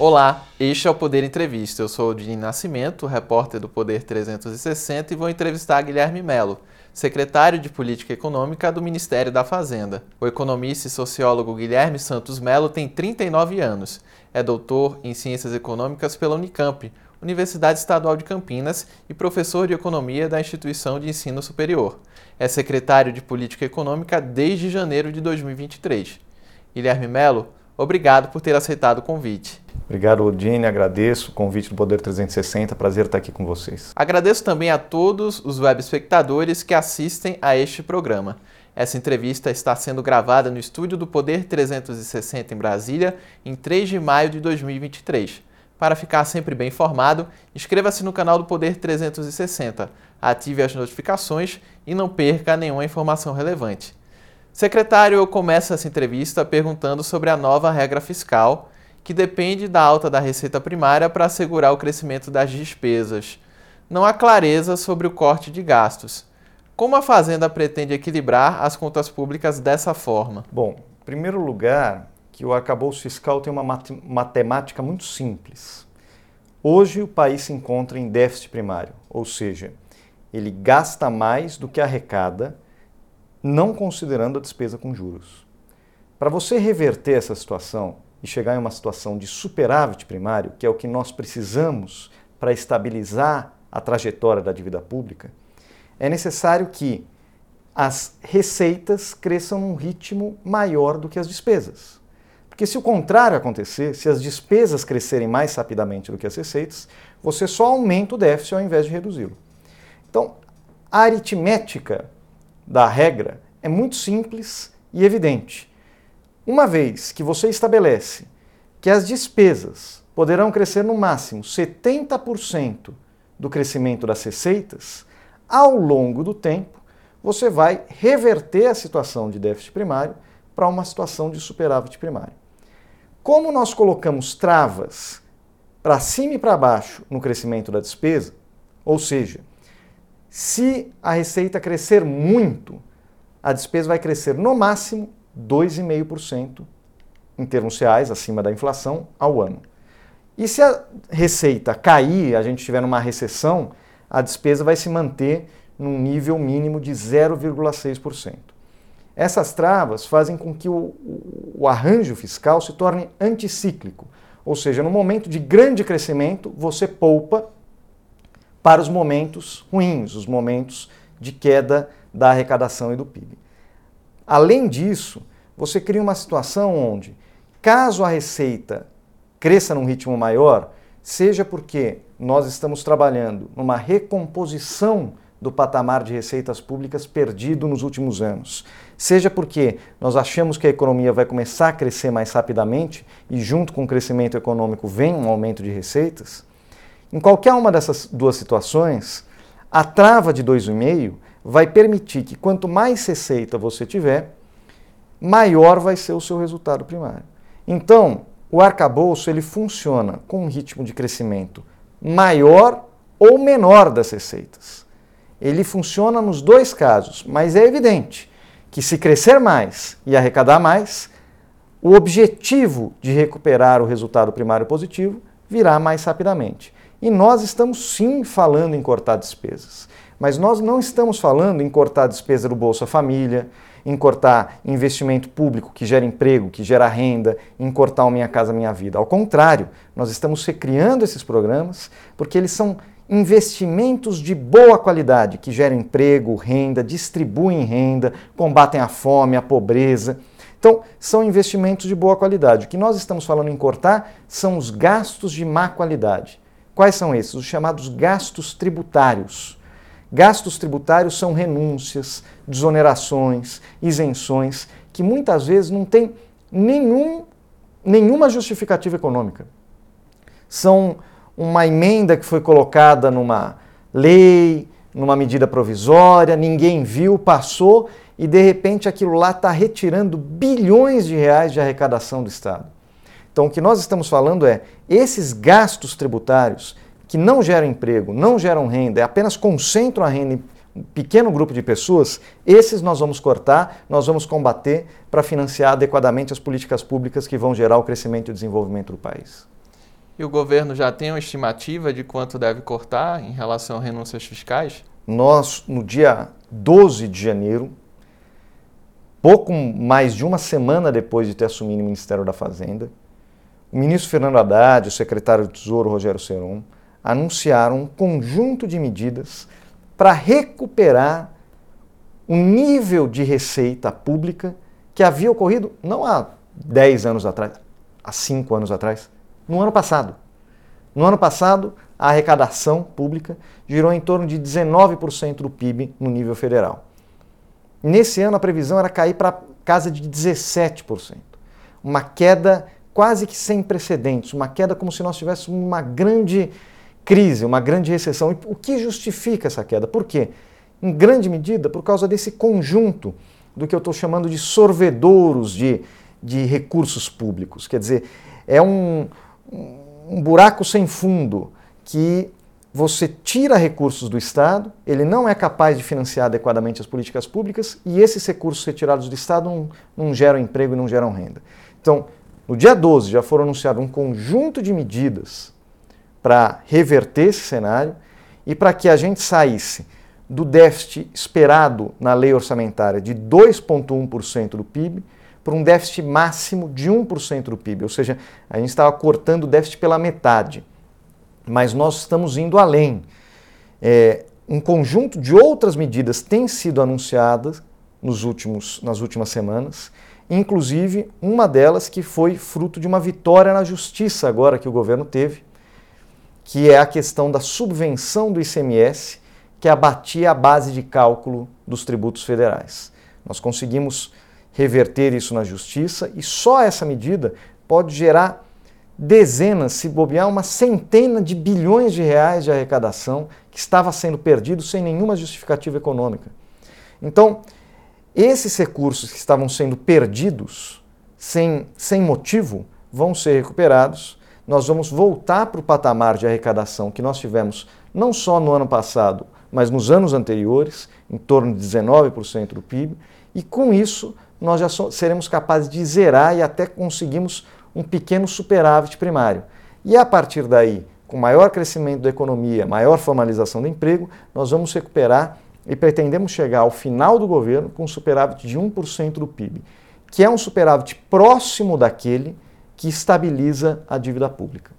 Olá, este é o Poder Entrevista. Eu sou o Dini Nascimento, repórter do Poder 360 e vou entrevistar Guilherme Melo, secretário de Política Econômica do Ministério da Fazenda. O economista e sociólogo Guilherme Santos Melo tem 39 anos. É doutor em Ciências Econômicas pela Unicamp, Universidade Estadual de Campinas, e professor de Economia da Instituição de Ensino Superior. É secretário de Política Econômica desde janeiro de 2023. Guilherme Melo, obrigado por ter aceitado o convite. Obrigado, Odine. Agradeço o convite do Poder 360. Prazer estar aqui com vocês. Agradeço também a todos os web espectadores que assistem a este programa. Essa entrevista está sendo gravada no estúdio do Poder 360 em Brasília, em 3 de maio de 2023. Para ficar sempre bem informado, inscreva-se no canal do Poder 360, ative as notificações e não perca nenhuma informação relevante. Secretário, eu começo essa entrevista perguntando sobre a nova regra fiscal que depende da alta da receita primária para assegurar o crescimento das despesas. Não há clareza sobre o corte de gastos. Como a Fazenda pretende equilibrar as contas públicas dessa forma? Bom, em primeiro lugar, que o arcabouço fiscal tem uma matemática muito simples. Hoje o país se encontra em déficit primário, ou seja, ele gasta mais do que arrecada, não considerando a despesa com juros. Para você reverter essa situação, e chegar em uma situação de superávit primário, que é o que nós precisamos para estabilizar a trajetória da dívida pública, é necessário que as receitas cresçam num ritmo maior do que as despesas. Porque se o contrário acontecer, se as despesas crescerem mais rapidamente do que as receitas, você só aumenta o déficit ao invés de reduzi-lo. Então, a aritmética da regra é muito simples e evidente. Uma vez que você estabelece que as despesas poderão crescer no máximo 70% do crescimento das receitas, ao longo do tempo, você vai reverter a situação de déficit primário para uma situação de superávit primário. Como nós colocamos travas para cima e para baixo no crescimento da despesa, ou seja, se a receita crescer muito, a despesa vai crescer no máximo 2,5% em termos reais, acima da inflação, ao ano. E se a receita cair, a gente estiver numa recessão, a despesa vai se manter num nível mínimo de 0,6%. Essas travas fazem com que o, o, arranjo fiscal se torne anticíclico, ou seja, no momento de grande crescimento, você poupa para os momentos ruins, os momentos de queda da arrecadação e do PIB. Além disso, você cria uma situação onde, caso a receita cresça num ritmo maior, seja porque nós estamos trabalhando numa recomposição do patamar de receitas públicas perdido nos últimos anos, seja porque nós achamos que a economia vai começar a crescer mais rapidamente e, junto com o crescimento econômico, vem um aumento de receitas. Em qualquer uma dessas duas situações, a trava de 2,5 vai permitir que quanto mais receita você tiver, maior vai ser o seu resultado primário. Então, o arcabouço ele funciona com um ritmo de crescimento maior ou menor das receitas. Ele funciona nos dois casos, mas é evidente que se crescer mais e arrecadar mais, o objetivo de recuperar o resultado primário positivo virá mais rapidamente. E nós estamos sim falando em cortar despesas. Mas nós não estamos falando em cortar a despesa do Bolsa Família, em cortar investimento público que gera emprego, que gera renda, em cortar o Minha Casa Minha Vida. Ao contrário, nós estamos recriando esses programas porque eles são investimentos de boa qualidade que geram emprego, renda, distribuem renda, combatem a fome, a pobreza. Então, são investimentos de boa qualidade. O que nós estamos falando em cortar são os gastos de má qualidade. Quais são esses? Os chamados gastos tributários. Gastos tributários são renúncias, desonerações, isenções, que muitas vezes não têm nenhum, nenhuma justificativa econômica. São uma emenda que foi colocada numa lei, numa medida provisória, ninguém viu, passou e de repente aquilo lá está retirando bilhões de reais de arrecadação do Estado. Então o que nós estamos falando é esses gastos tributários que não geram emprego, não geram renda, apenas concentram a renda em um pequeno grupo de pessoas, esses nós vamos cortar, nós vamos combater para financiar adequadamente as políticas públicas que vão gerar o crescimento e o desenvolvimento do país. E o governo já tem uma estimativa de quanto deve cortar em relação a renúncias fiscais? Nós, no dia 12 de janeiro, pouco mais de uma semana depois de ter assumido o Ministério da Fazenda, o ministro Fernando Haddad o secretário do Tesouro Rogério Seron anunciaram um conjunto de medidas para recuperar o nível de receita pública que havia ocorrido não há 10 anos atrás, há 5 anos atrás, no ano passado. No ano passado, a arrecadação pública girou em torno de 19% do PIB no nível federal. Nesse ano, a previsão era cair para casa de 17%. Uma queda quase que sem precedentes, uma queda como se nós tivéssemos uma grande crise, uma grande recessão. E o que justifica essa queda? Por quê? Em grande medida por causa desse conjunto do que eu estou chamando de sorvedouros de, de recursos públicos. Quer dizer, é um, um buraco sem fundo que você tira recursos do Estado, ele não é capaz de financiar adequadamente as políticas públicas e esses recursos retirados do Estado não, não geram emprego e não geram renda. Então, no dia 12 já foram anunciados um conjunto de medidas para reverter esse cenário e para que a gente saísse do déficit esperado na lei orçamentária de 2,1% do PIB para um déficit máximo de 1% do PIB, ou seja, a gente estava cortando o déficit pela metade. Mas nós estamos indo além. É, um conjunto de outras medidas tem sido anunciadas nos últimos, nas últimas semanas, inclusive uma delas que foi fruto de uma vitória na justiça agora que o governo teve, que é a questão da subvenção do ICMS que abatia a base de cálculo dos tributos federais. Nós conseguimos reverter isso na justiça e só essa medida pode gerar dezenas, se bobear, uma centena de bilhões de reais de arrecadação que estava sendo perdido sem nenhuma justificativa econômica. Então, esses recursos que estavam sendo perdidos sem, sem motivo vão ser recuperados. Nós vamos voltar para o patamar de arrecadação que nós tivemos não só no ano passado, mas nos anos anteriores, em torno de 19% do PIB, e com isso nós já seremos capazes de zerar e até conseguimos um pequeno superávit primário. E a partir daí, com maior crescimento da economia, maior formalização do emprego, nós vamos recuperar e pretendemos chegar ao final do governo com um superávit de 1% do PIB, que é um superávit próximo daquele que estabiliza a dívida pública.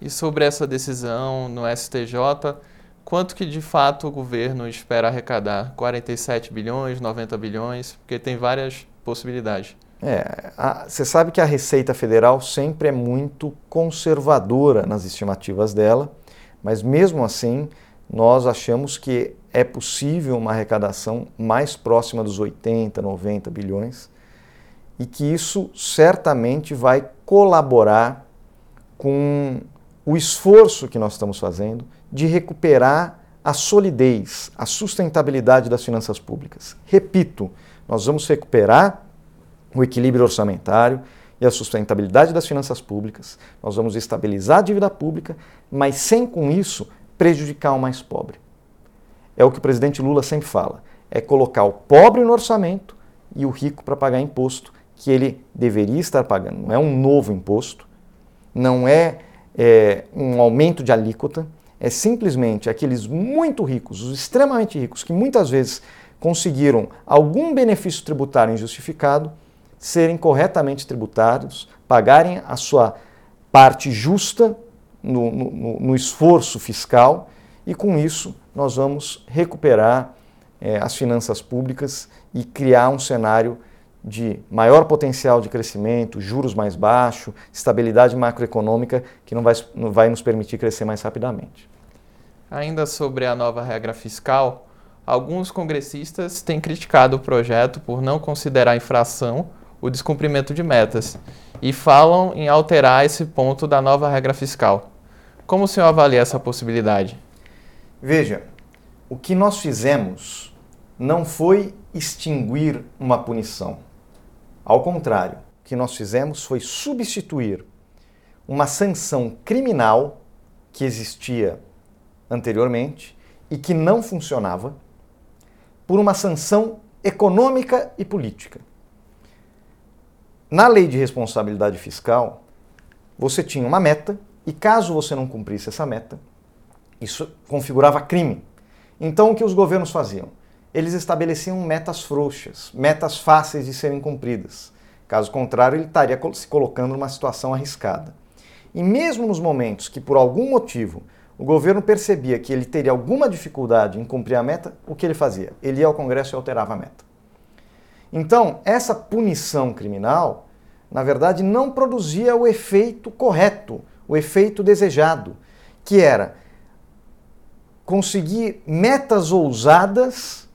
E sobre essa decisão no STJ, quanto que de fato o governo espera arrecadar? 47 bilhões, 90 bilhões? Porque tem várias possibilidades. É, você sabe que a Receita Federal sempre é muito conservadora nas estimativas dela, mas mesmo assim nós achamos que é possível uma arrecadação mais próxima dos 80, 90 bilhões e que isso certamente vai colaborar com o esforço que nós estamos fazendo de recuperar a solidez, a sustentabilidade das finanças públicas. Repito, nós vamos recuperar o equilíbrio orçamentário e a sustentabilidade das finanças públicas, nós vamos estabilizar a dívida pública, mas sem com isso prejudicar o mais pobre. É o que o presidente Lula sempre fala: é colocar o pobre no orçamento e o rico para pagar imposto que ele deveria estar pagando. Não é um novo imposto, não é, é um aumento de alíquota, é simplesmente aqueles muito ricos, os extremamente ricos, que muitas vezes conseguiram algum benefício tributário injustificado, serem corretamente tributados, pagarem a sua parte justa no, no, no esforço fiscal e com isso nós vamos recuperar é, as finanças públicas e criar um cenário de maior potencial de crescimento, juros mais baixos, estabilidade macroeconômica que não vai, não vai nos permitir crescer mais rapidamente. Ainda sobre a nova regra fiscal, alguns congressistas têm criticado o projeto por não considerar infração o descumprimento de metas e falam em alterar esse ponto da nova regra fiscal. Como o senhor avalia essa possibilidade? Veja, o que nós fizemos não foi extinguir uma punição. Ao contrário, o que nós fizemos foi substituir uma sanção criminal que existia anteriormente e que não funcionava por uma sanção econômica e política. Na lei de responsabilidade fiscal, você tinha uma meta E caso você não cumprisse essa meta, isso configurava crime. Então o que os governos faziam? Eles estabeleciam metas frouxas, metas fáceis de serem cumpridas. Caso contrário, ele estaria se colocando numa situação arriscada. E mesmo nos momentos que, por algum motivo, o governo percebia que ele teria alguma dificuldade em cumprir a meta, o que ele fazia? Ele ia ao Congresso e alterava a meta. Então, essa punição criminal, na verdade, não produzia o efeito correto, o efeito desejado, que era conseguir metas ousadas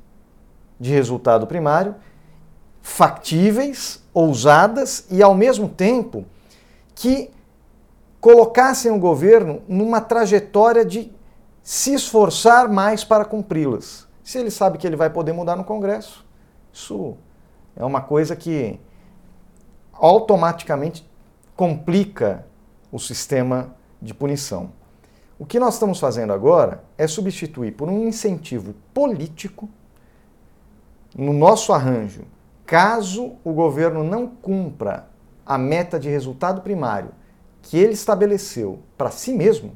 de resultado primário, factíveis, ousadas e, ao mesmo tempo, que colocassem o governo numa trajetória de se esforçar mais para cumpri-las. Se ele sabe que ele vai poder mudar no Congresso, isso é uma coisa que automaticamente complica o sistema de punição. O que nós estamos fazendo agora é substituir por um incentivo político no nosso arranjo, caso o governo não cumpra a meta de resultado primário que ele estabeleceu para si mesmo,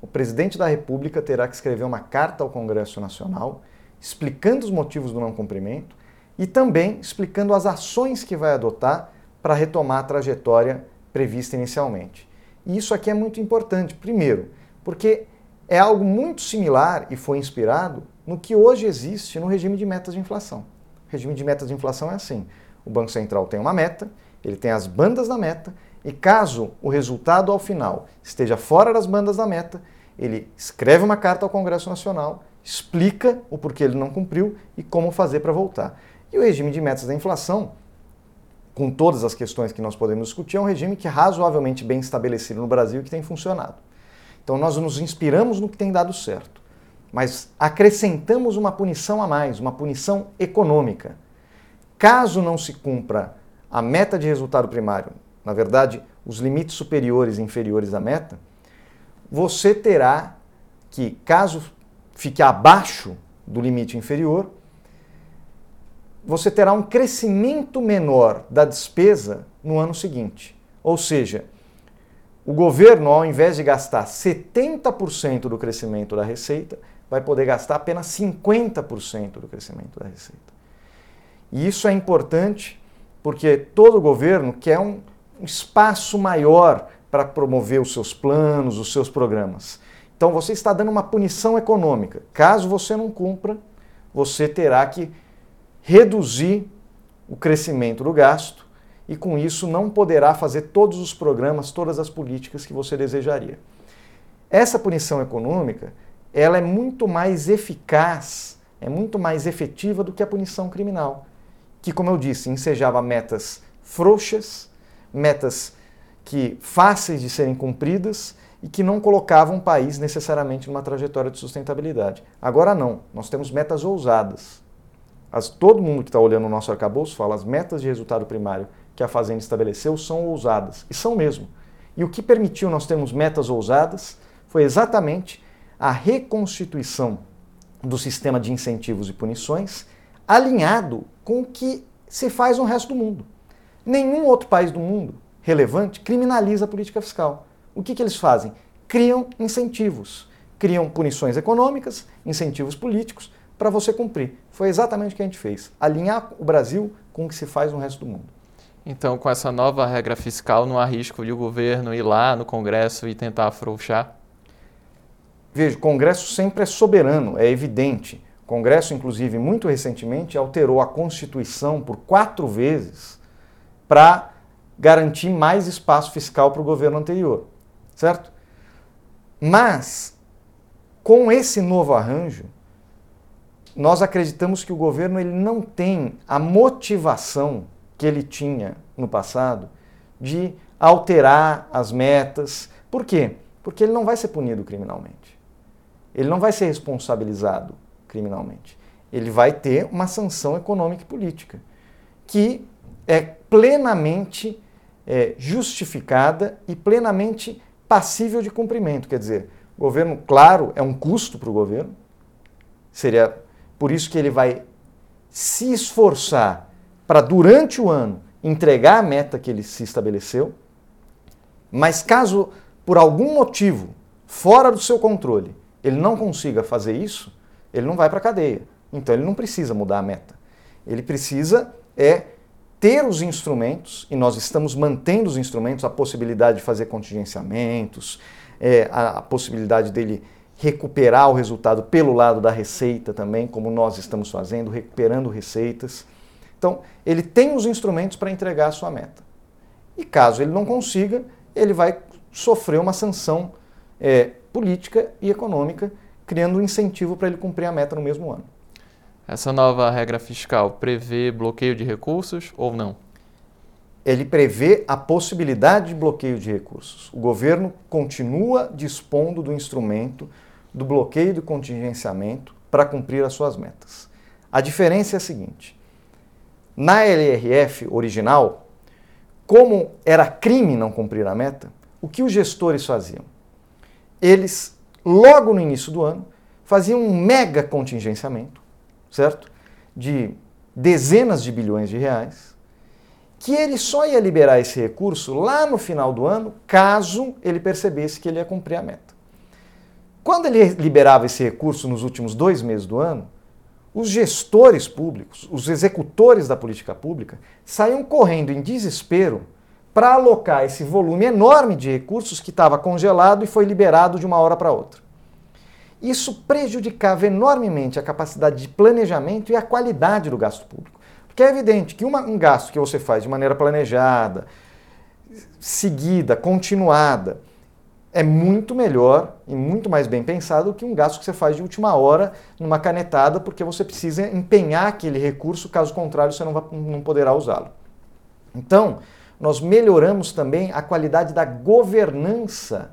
o presidente da República terá que escrever uma carta ao Congresso Nacional explicando os motivos do não cumprimento e também explicando as ações que vai adotar para retomar a trajetória prevista inicialmente. E isso aqui é muito importante, primeiro, porque é algo muito similar e foi inspirado no que hoje existe no regime de metas de inflação. O regime de metas de inflação é assim: o Banco Central tem uma meta, ele tem as bandas da meta e caso o resultado ao final esteja fora das bandas da meta, ele escreve uma carta ao Congresso Nacional, explica o porquê ele não cumpriu e como fazer para voltar. E o regime de metas da inflação, com todas as questões que nós podemos discutir, é um regime que é razoavelmente bem estabelecido no Brasil e que tem funcionado. Então nós nos inspiramos no que tem dado certo, mas acrescentamos uma punição a mais, uma punição econômica. Caso não se cumpra a meta de resultado primário na verdade, os limites superiores e inferiores à meta, você terá que, caso fique abaixo do limite inferior, você terá um crescimento menor da despesa no ano seguinte. Ou seja, o governo, ao invés de gastar 70% do crescimento da receita, vai poder gastar apenas 50% do crescimento da receita. E isso é importante porque todo governo quer um espaço maior para promover os seus planos, os seus programas. Então você está dando uma punição econômica. Caso você não cumpra, você terá que reduzir o crescimento do gasto e com isso não poderá fazer todos os programas, todas as políticas que você desejaria. Essa punição econômica, ela é muito mais eficaz, é muito mais efetiva do que a punição criminal, que como eu disse, ensejava metas frouxas, metas que fáceis de serem cumpridas e que não colocavam o país necessariamente numa trajetória de sustentabilidade. Agora não, nós temos metas ousadas. As, todo mundo que está olhando o nosso arcabouço fala as metas de resultado primário que a Fazenda estabeleceu são ousadas, e são mesmo. E o que permitiu nós termos metas ousadas foi exatamente a reconstituição do sistema de incentivos e punições alinhado com o que se faz no resto do mundo. Nenhum outro país do mundo relevante criminaliza a política fiscal. O que, que eles fazem? Criam incentivos, criam punições econômicas, incentivos políticos para você cumprir. Foi exatamente o que a gente fez: alinhar o Brasil com o que se faz no resto do mundo. Então, com essa nova regra fiscal, não há risco de o governo ir lá no Congresso e tentar afrouxar? Veja, o Congresso sempre é soberano, é evidente. O Congresso, inclusive, muito recentemente alterou a Constituição por quatro vezes para garantir mais espaço fiscal para o governo anterior, certo? Mas, com esse novo arranjo, nós acreditamos que o governo ele não tem a motivação que ele tinha no passado de alterar as metas. Por quê? Porque ele não vai ser punido criminalmente. Ele não vai ser responsabilizado criminalmente. Ele vai ter uma sanção econômica e política que é plenamente é, justificada e plenamente passível de cumprimento. Quer dizer, o governo, claro, é um custo para o governo, seria por isso que ele vai se esforçar para, durante o ano, entregar a meta que ele se estabeleceu, mas caso por algum motivo fora do seu controle, ele não consiga fazer isso, ele não vai para a cadeia. Então ele não precisa mudar a meta. Ele precisa é ter os instrumentos, e nós estamos mantendo os instrumentos, a possibilidade de fazer contingenciamentos, é, a, a possibilidade dele recuperar o resultado pelo lado da receita também, como nós estamos fazendo, recuperando receitas. Então, ele tem os instrumentos para entregar a sua meta. E caso ele não consiga, ele vai sofrer uma sanção é, política e econômica, criando um incentivo para ele cumprir a meta no mesmo ano. Essa nova regra fiscal prevê bloqueio de recursos ou não? Ele prevê a possibilidade de bloqueio de recursos. O governo continua dispondo do instrumento do bloqueio do contingenciamento para cumprir as suas metas. A diferença é a seguinte: na LRF original, como era crime não cumprir a meta, o que os gestores faziam? Eles, logo no início do ano, faziam um mega contingenciamento, certo? De dezenas de bilhões de reais, que ele só ia liberar esse recurso lá no final do ano, caso ele percebesse que ele ia cumprir a meta. Quando ele liberava esse recurso nos últimos dois meses do ano, os gestores públicos, os executores da política pública, saíam correndo em desespero para alocar esse volume enorme de recursos que estava congelado e foi liberado de uma hora para outra. Isso prejudicava enormemente a capacidade de planejamento e a qualidade do gasto público. Porque é evidente que uma, um gasto que você faz de maneira planejada, seguida, continuada, é muito melhor e muito mais bem pensado do que um gasto que você faz de última hora numa canetada, porque você precisa empenhar aquele recurso, caso contrário você não, vai, não poderá usá-lo. Então, nós melhoramos também a qualidade da governança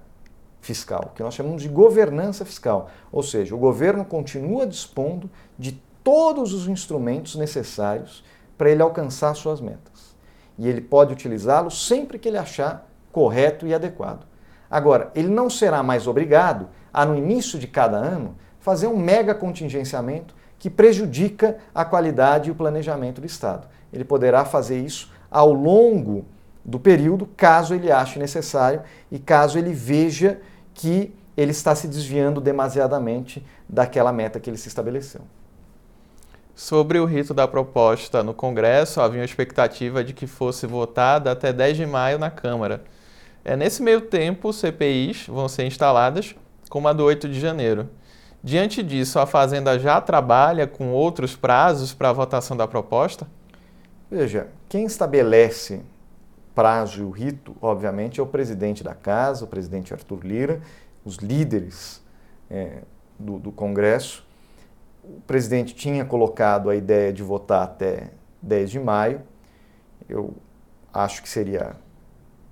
fiscal, que nós chamamos de governança fiscal. Ou seja, o governo continua dispondo de todos os instrumentos necessários para ele alcançar suas metas. E ele pode utilizá-los sempre que ele achar correto e adequado. Agora, ele não será mais obrigado a, no início de cada ano, fazer um mega contingenciamento que prejudica a qualidade e o planejamento do Estado. Ele poderá fazer isso ao longo do período, caso ele ache necessário e caso ele veja que ele está se desviando demasiadamente daquela meta que ele se estabeleceu. Sobre o rito da proposta no Congresso, havia uma expectativa de que fosse votada até 10 de maio na Câmara. É, nesse meio tempo, CPIs vão ser instaladas, como a do 8 de janeiro. Diante disso, a Fazenda já trabalha com outros prazos para a votação da proposta? Veja, quem estabelece prazo e o rito, obviamente, é o presidente da casa, o presidente Arthur Lira, os líderes é, do, do Congresso. O presidente tinha colocado a ideia de votar até 10 de maio. Eu acho que seria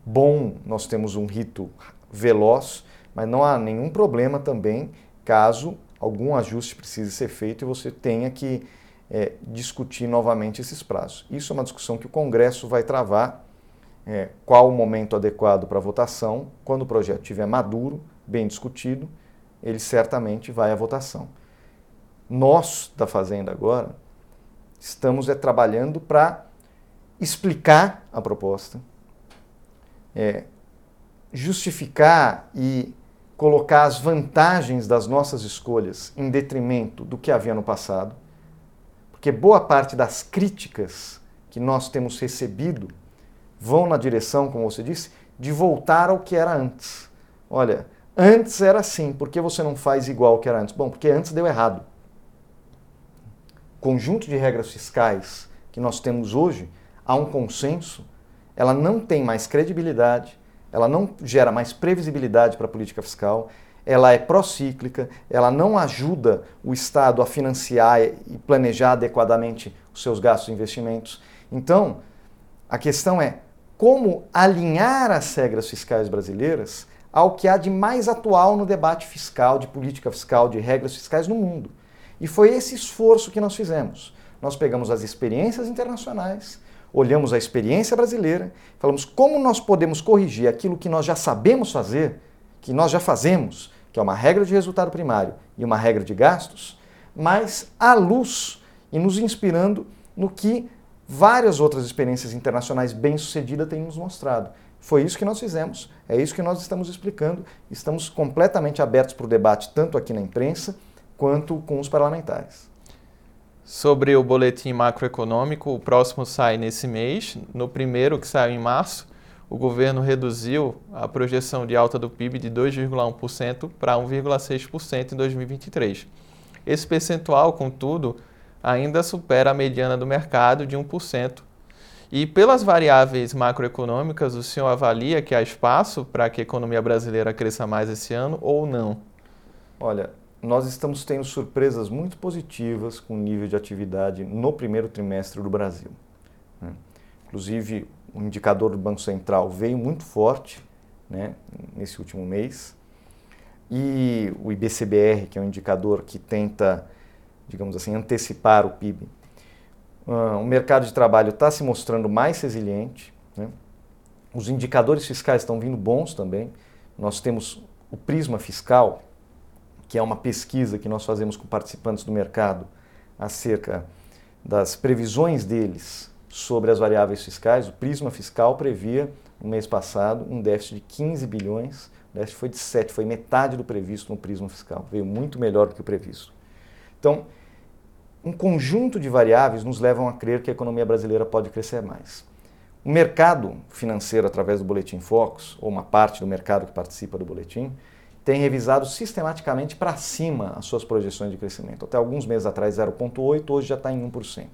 bom nós temos um rito veloz, mas não há nenhum problema também caso algum ajuste precise ser feito e você tenha que é, discutir novamente esses prazos. Isso é uma discussão que o Congresso vai travar. É, qual o momento adequado para votação? Quando o projeto estiver maduro, bem discutido, ele certamente vai à votação. Nós, da Fazenda, agora, estamos é, trabalhando para explicar a proposta, é, justificar e colocar as vantagens das nossas escolhas em detrimento do que havia no passado, porque boa parte das críticas que nós temos recebido vão na direção, como você disse, de voltar ao que era antes. Olha, antes era assim, por que você não faz igual ao que era antes? Bom, porque antes deu errado. O conjunto de regras fiscais que nós temos hoje, há um consenso ela não tem mais credibilidade, ela não gera mais previsibilidade para a política fiscal, ela é procíclica, ela não ajuda o Estado a financiar e planejar adequadamente os seus gastos e investimentos. Então, a questão é como alinhar as regras fiscais brasileiras ao que há de mais atual no debate fiscal, de política fiscal, de regras fiscais no mundo. E foi esse esforço que nós fizemos. Nós pegamos as experiências internacionais, olhamos a experiência brasileira, falamos como nós podemos corrigir aquilo que nós já sabemos fazer, que nós já fazemos, que é uma regra de resultado primário e uma regra de gastos, mas à luz e nos inspirando no que várias outras experiências internacionais bem-sucedidas têm nos mostrado, Foi isso que nós fizemos, é isso que nós estamos explicando. Estamos completamente abertos para o debate, tanto aqui na imprensa quanto com os parlamentares. Sobre o boletim macroeconômico, o próximo sai nesse mês. No primeiro, que saiu em março, o governo reduziu a projeção de alta do PIB de 2,1% para 1,6% em 2023. Esse percentual, contudo, ainda supera a mediana do mercado de 1%. E pelas variáveis macroeconômicas, o senhor avalia que há espaço para que a economia brasileira cresça mais esse ano ou não? Olha, nós estamos tendo surpresas muito positivas com o nível de atividade no primeiro trimestre do Brasil. Né? Inclusive, o indicador do Banco Central veio muito forte né, nesse último mês. E o IBCBR, que é um indicador que tenta, digamos assim, antecipar o PIB, uh, ah, o mercado de trabalho está se mostrando mais resiliente. Né? Os indicadores fiscais estão vindo bons também. Nós temos o prisma fiscal, que é uma pesquisa que nós fazemos com participantes do mercado acerca das previsões deles sobre as variáveis fiscais. O prisma fiscal previa, no mês passado, um déficit de 15 bilhões. O déficit foi de 7, foi metade do previsto no prisma fiscal. Veio muito melhor do que o previsto. Então, um conjunto de variáveis nos levam a crer que a economia brasileira pode crescer mais. O mercado financeiro, através do Boletim Focus, ou uma parte do mercado que participa do boletim, tem revisado sistematicamente para cima as suas projeções de crescimento. Até alguns meses atrás 0,8%, hoje já está em 1%.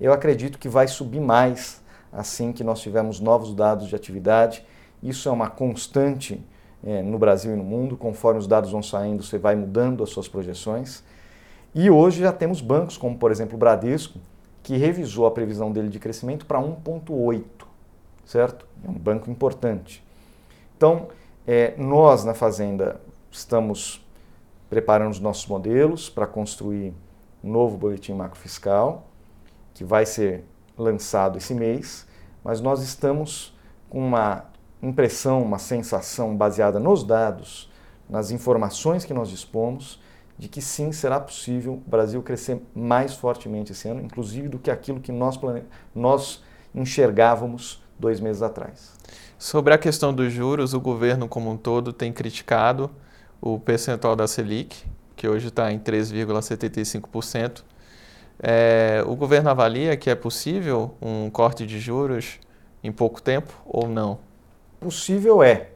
Eu acredito que vai subir mais assim que nós tivermos novos dados de atividade. Isso é uma constante é, no Brasil e no mundo. Conforme os dados vão saindo, você vai mudando as suas projeções. E hoje já temos bancos, como por exemplo o Bradesco, que revisou a previsão dele de crescimento para 1,8, certo? É um banco importante. Então, é, nós, na Fazenda, estamos preparando os nossos modelos para construir um novo boletim macrofiscal, que vai ser lançado esse mês, mas nós estamos com uma impressão, uma sensação baseada nos dados, nas informações que nós dispomos, de que sim, será possível o Brasil crescer mais fortemente esse ano, inclusive do que aquilo que nós, nós enxergávamos dois meses atrás. Sobre a questão dos juros, o governo como um todo tem criticado o percentual da Selic, que hoje está em 3,75%. É, o governo avalia que é possível um corte de juros em pouco tempo ou não? Possível é,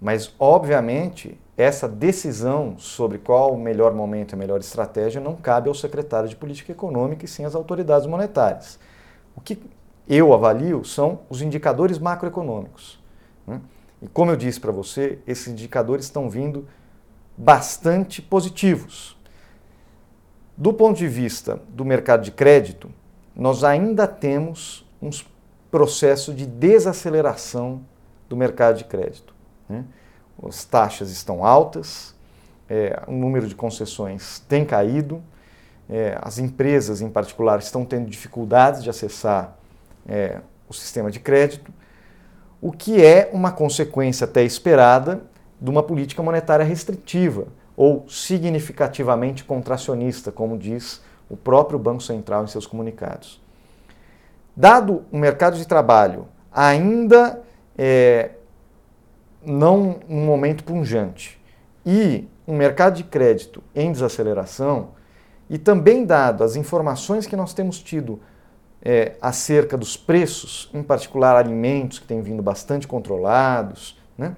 mas obviamente essa decisão sobre qual o melhor momento e a melhor estratégia não cabe ao secretário de Política Econômica e sim às autoridades monetárias. O que eu avalio são os indicadores macroeconômicos. Né? E como eu disse para você, esses indicadores estão vindo bastante positivos. Do ponto de vista do mercado de crédito, nós ainda temos um processo de desaceleração do mercado de crédito. Né? As taxas estão altas, é, o número de concessões tem caído, é, as empresas, em particular, estão tendo dificuldades de acessar é, o sistema de crédito, o que é uma consequência até esperada de uma política monetária restritiva ou significativamente contracionista, como diz o próprio Banco Central em seus comunicados. Dado o mercado de trabalho ainda é, não um momento punjante e um mercado de crédito em desaceleração, e também dado as informações que nós temos tido é, acerca dos preços, em particular alimentos que têm vindo bastante controlados, né?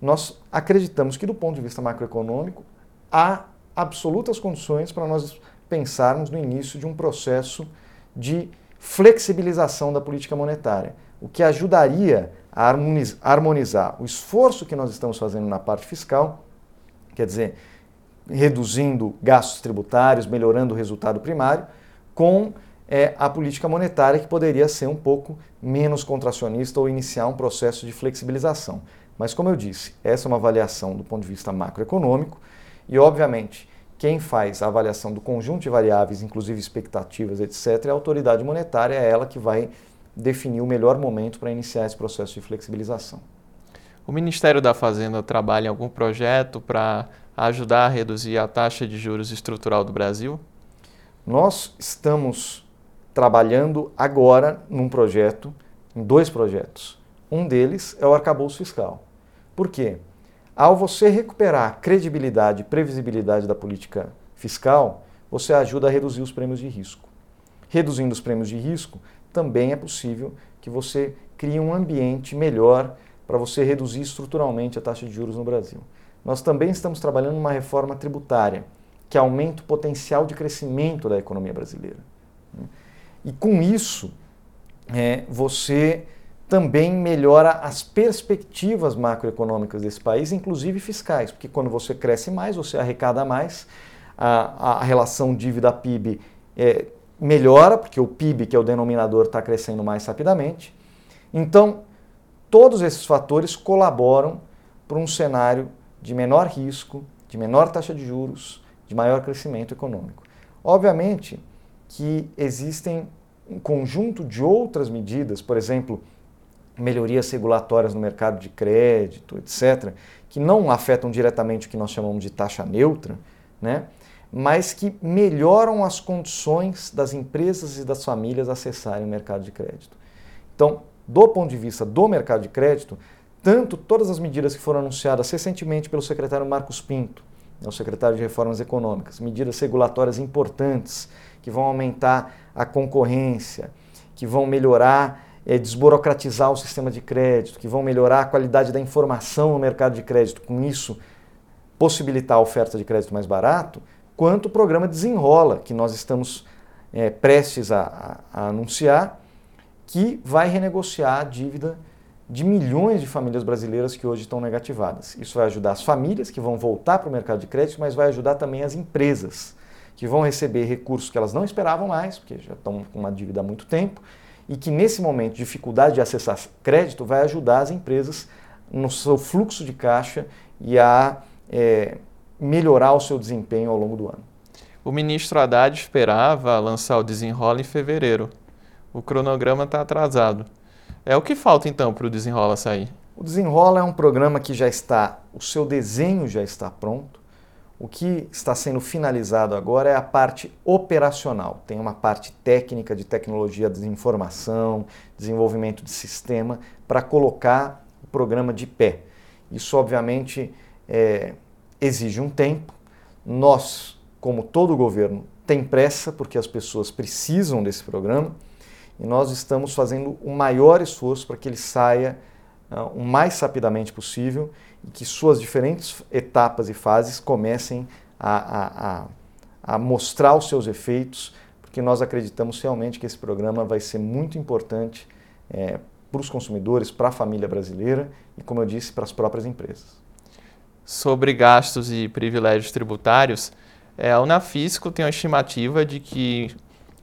nós acreditamos que, do ponto de vista macroeconômico, há absolutas condições para nós pensarmos no início de um processo de flexibilização da política monetária, o que ajudaria a harmonizar o esforço que nós estamos fazendo na parte fiscal, quer dizer, reduzindo gastos tributários, melhorando o resultado primário, com é a política monetária que poderia ser um pouco menos contracionista ou iniciar um processo de flexibilização. Mas, como eu disse, essa é uma avaliação do ponto de vista macroeconômico e, obviamente, quem faz a avaliação do conjunto de variáveis, inclusive expectativas, etc., é a autoridade monetária, é ela que vai definir o melhor momento para iniciar esse processo de flexibilização. O Ministério da Fazenda trabalha em algum projeto para ajudar a reduzir a taxa de juros estrutural do Brasil? Nós estamos trabalhando agora num projeto, em dois projetos. Um deles é o arcabouço fiscal. Por quê? Ao você recuperar a credibilidade e previsibilidade da política fiscal, você ajuda a reduzir os prêmios de risco. Reduzindo os prêmios de risco, também é possível que você crie um ambiente melhor para você reduzir estruturalmente a taxa de juros no Brasil. Nós também estamos trabalhando numa reforma tributária que aumenta o potencial de crescimento da economia brasileira. E com isso, é, você também melhora as perspectivas macroeconômicas desse país, inclusive fiscais, porque quando você cresce mais, você arrecada mais, a, a relação dívida-PIB é, melhora, porque o PIB, que é o denominador, está crescendo mais rapidamente. Então, todos esses fatores colaboram para um cenário de menor risco, de menor taxa de juros, de maior crescimento econômico. Obviamente que existem um conjunto de outras medidas, por exemplo, melhorias regulatórias no mercado de crédito, etc., que não afetam diretamente o que nós chamamos de taxa neutra, né? mas que melhoram as condições das empresas e das famílias acessarem o mercado de crédito. Então, do ponto de vista do mercado de crédito, tanto todas as medidas que foram anunciadas recentemente pelo secretário Marcos Pinto, né, o secretário de Reformas Econômicas, medidas regulatórias importantes que vão aumentar a concorrência, que vão melhorar, é, desburocratizar o sistema de crédito, que vão melhorar a qualidade da informação no mercado de crédito, com isso possibilitar a oferta de crédito mais barato, quanto o programa Desenrola, que nós estamos é, prestes a, a, a anunciar, que vai renegociar a dívida de milhões de famílias brasileiras que hoje estão negativadas. Isso vai ajudar as famílias que vão voltar para o mercado de crédito, mas vai ajudar também as empresas que vão receber recursos que elas não esperavam mais, porque já estão com uma dívida há muito tempo, e que nesse momento de dificuldade de acessar crédito vai ajudar as empresas no seu fluxo de caixa e a é, melhorar o seu desempenho ao longo do ano. O ministro Haddad esperava lançar o desenrola em fevereiro. O cronograma está atrasado. É o que falta então para o desenrola sair? O desenrola é um programa que já está, o seu desenho já está pronto. O que está sendo finalizado agora é a parte operacional. Tem uma parte técnica de tecnologia de informação, desenvolvimento de sistema para colocar o programa de pé. Isso, obviamente, é, exige um tempo. Nós, como todo governo, tem pressa porque as pessoas precisam desse programa e nós estamos fazendo o maior esforço para que ele saia uh, o mais rapidamente possível e que suas diferentes etapas e fases comecem a, a, a, a mostrar os seus efeitos, porque nós acreditamos realmente que esse programa vai ser muito importante é, para os consumidores, para a família brasileira e, como eu disse, para as próprias empresas sobre gastos e privilégios tributários, é, a Unafisco tem uma estimativa de que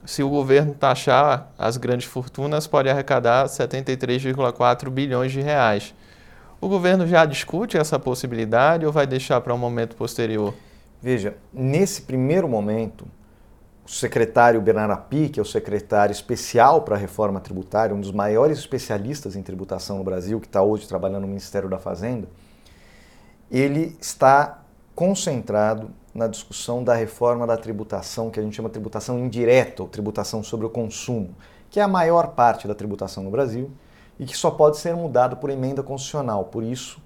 se o governo taxar as grandes fortunas, pode arrecadar 73,4 bilhões de reais. O governo já discute essa possibilidade ou vai deixar para um momento posterior? Veja, nesse primeiro momento, o secretário Bernardo Api, que é o secretário especial para a reforma tributária, um dos maiores especialistas em tributação no Brasil, que está hoje trabalhando no Ministério da Fazenda, ele está concentrado na discussão da reforma da tributação, que a gente chama de tributação indireta ou tributação sobre o consumo, que é a maior parte da tributação no Brasil e que só pode ser mudada por emenda constitucional. Por isso,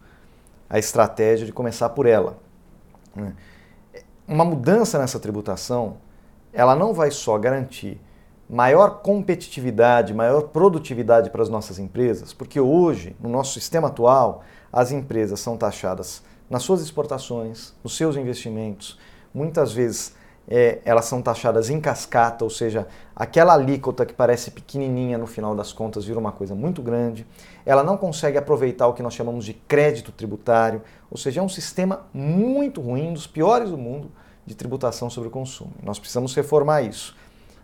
a estratégia de começar por ela. Né? Uma mudança nessa tributação, ela não vai só garantir maior competitividade, maior produtividade para as nossas empresas, porque hoje, no nosso sistema atual, as empresas são taxadas nas suas exportações, nos seus investimentos. Muitas vezes é, elas são taxadas em cascata, ou seja, aquela alíquota que parece pequenininha no final das contas vira uma coisa muito grande. Ela não consegue aproveitar o que nós chamamos de crédito tributário, ou seja, é um sistema muito ruim, dos piores do mundo, de tributação sobre o consumo. Nós precisamos reformar isso.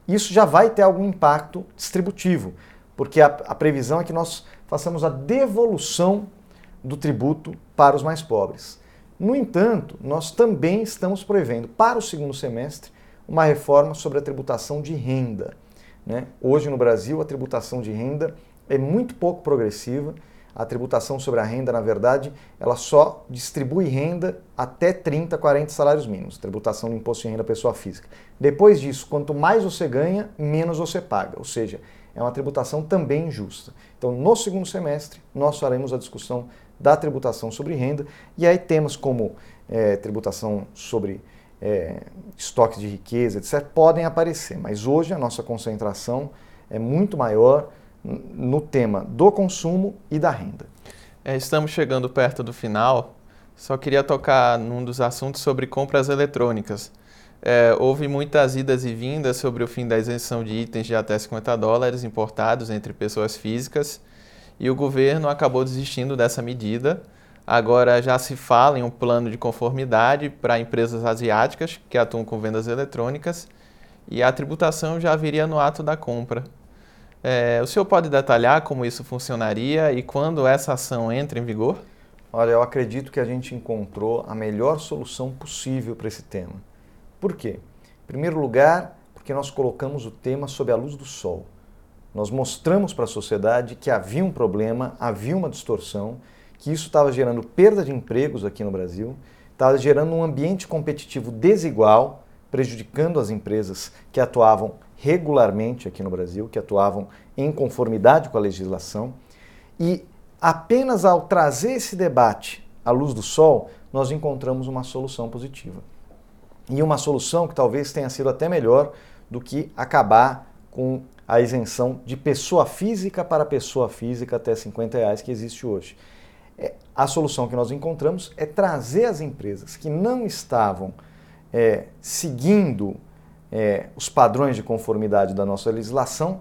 Isso já vai ter algum impacto distributivo, porque a, a previsão é que nós façamos a devolução do tributo para os mais pobres. No entanto, nós também estamos prevendo para o segundo semestre uma reforma sobre a tributação de renda. Né? Hoje no Brasil, a tributação de renda é muito pouco progressiva. A tributação sobre a renda, na verdade, ela só distribui renda até 30, 40 salários mínimos, tributação do imposto de renda pessoa física. Depois disso, quanto mais você ganha, menos você paga. Ou seja, é uma tributação também injusta. Então, no segundo semestre, nós faremos a discussão da tributação sobre renda e aí temas como é, tributação sobre é, estoques de riqueza, etc., podem aparecer, mas hoje a nossa concentração é muito maior no tema do consumo e da renda. É, estamos chegando perto do final, só queria tocar num dos assuntos sobre compras eletrônicas. É, houve muitas idas e vindas sobre o fim da isenção de itens de até 50 dólares importados entre pessoas físicas e o governo acabou desistindo dessa medida. Agora já se fala em um plano de conformidade para empresas asiáticas que atuam com vendas eletrônicas e a tributação já viria no ato da compra. É, o senhor pode detalhar como isso funcionaria e quando essa ação entra em vigor? Olha, eu acredito que a gente encontrou a melhor solução possível para esse tema. Por quê? Em primeiro lugar, porque nós colocamos o tema sob a luz do sol. Nós mostramos para a sociedade que havia um problema, havia uma distorção, que isso estava gerando perda de empregos aqui no Brasil, estava gerando um ambiente competitivo desigual, prejudicando as empresas que atuavam regularmente aqui no Brasil, que atuavam em conformidade com a legislação. E apenas ao trazer esse debate à luz do sol, nós encontramos uma solução positiva. E uma solução que talvez tenha sido até melhor do que acabar com a isenção de pessoa física para pessoa física até 50 reais que existe hoje. É, a solução que nós encontramos é trazer as empresas que não estavam é, seguindo é, os padrões de conformidade da nossa legislação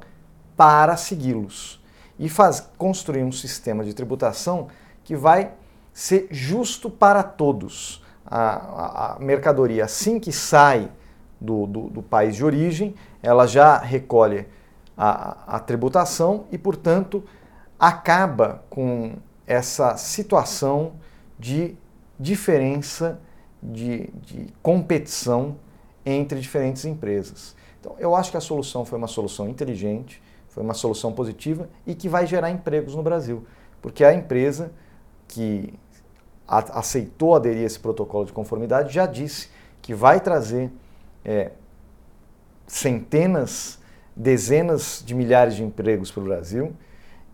para segui-los e faz, construir um sistema de tributação que vai ser justo para todos a, a mercadoria, assim que sai do, do, do, país de origem, ela já recolhe a, a tributação e, portanto, acaba com essa situação de diferença de, de competição entre diferentes empresas. Então, eu acho que a solução foi uma solução inteligente, foi uma solução positiva e que vai gerar empregos no Brasil, porque a empresa que aceitou aderir a esse protocolo de conformidade já disse que vai trazer é, centenas, dezenas de milhares de empregos para o Brasil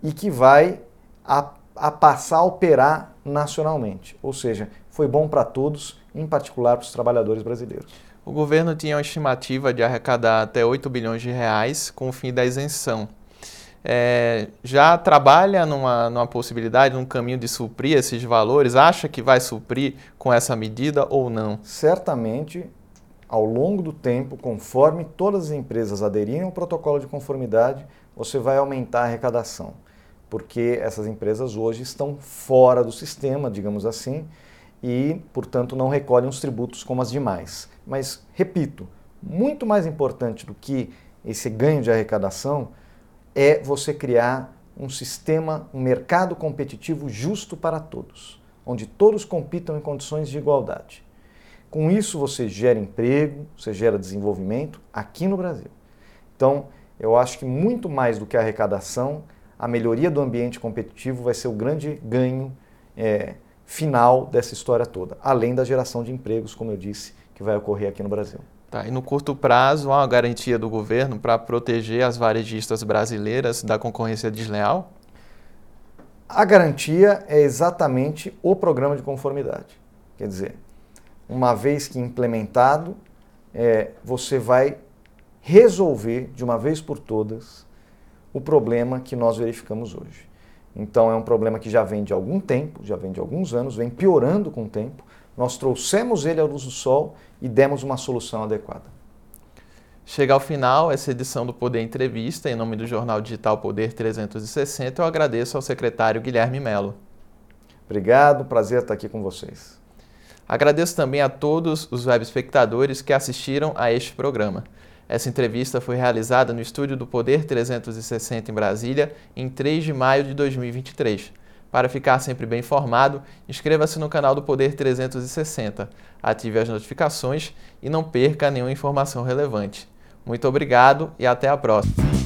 e que vai a, a passar a operar nacionalmente. Ou seja, foi bom para todos, em particular para os trabalhadores brasileiros. O governo tinha uma estimativa de arrecadar até 8 bilhões de reais com o fim da isenção é, já trabalha numa, numa possibilidade, num caminho de suprir esses valores? Acha que vai suprir com essa medida ou não? Certamente, ao longo do tempo, conforme todas as empresas aderirem ao protocolo de conformidade, você vai aumentar a arrecadação, porque essas empresas hoje estão fora do sistema, digamos assim, e, portanto, não recolhem os tributos como as demais. Mas, repito, muito mais importante do que esse ganho de arrecadação é você criar um sistema, um mercado competitivo justo para todos, onde todos compitam em condições de igualdade. Com isso, você gera emprego, você gera desenvolvimento aqui no Brasil. Então, eu acho que muito mais do que a arrecadação, a melhoria do ambiente competitivo vai ser o grande ganho é, final dessa história toda, além da geração de empregos, como eu disse, que vai ocorrer aqui no Brasil. Tá, e no curto prazo, há uma garantia do governo para proteger as varejistas brasileiras da concorrência desleal? A garantia é exatamente o programa de conformidade. Quer dizer, uma vez que implementado, é, você vai resolver de uma vez por todas o problema que nós verificamos hoje. Então é um problema que já vem de algum tempo, já vem de alguns anos, vem piorando com o tempo. Nós trouxemos ele à luz do sol e demos uma solução adequada. Chega ao final essa edição do Poder Entrevista. Em nome do jornal digital Poder 360, eu agradeço ao secretário Guilherme Melo. Obrigado, prazer estar aqui com vocês. Agradeço também a todos os web espectadores que assistiram a este programa. Essa entrevista foi realizada no estúdio do Poder 360 em Brasília em 3 de maio de 2023. Para ficar sempre bem informado, inscreva-se no canal do Poder 360, ative as notificações e não perca nenhuma informação relevante. Muito obrigado e até a próxima!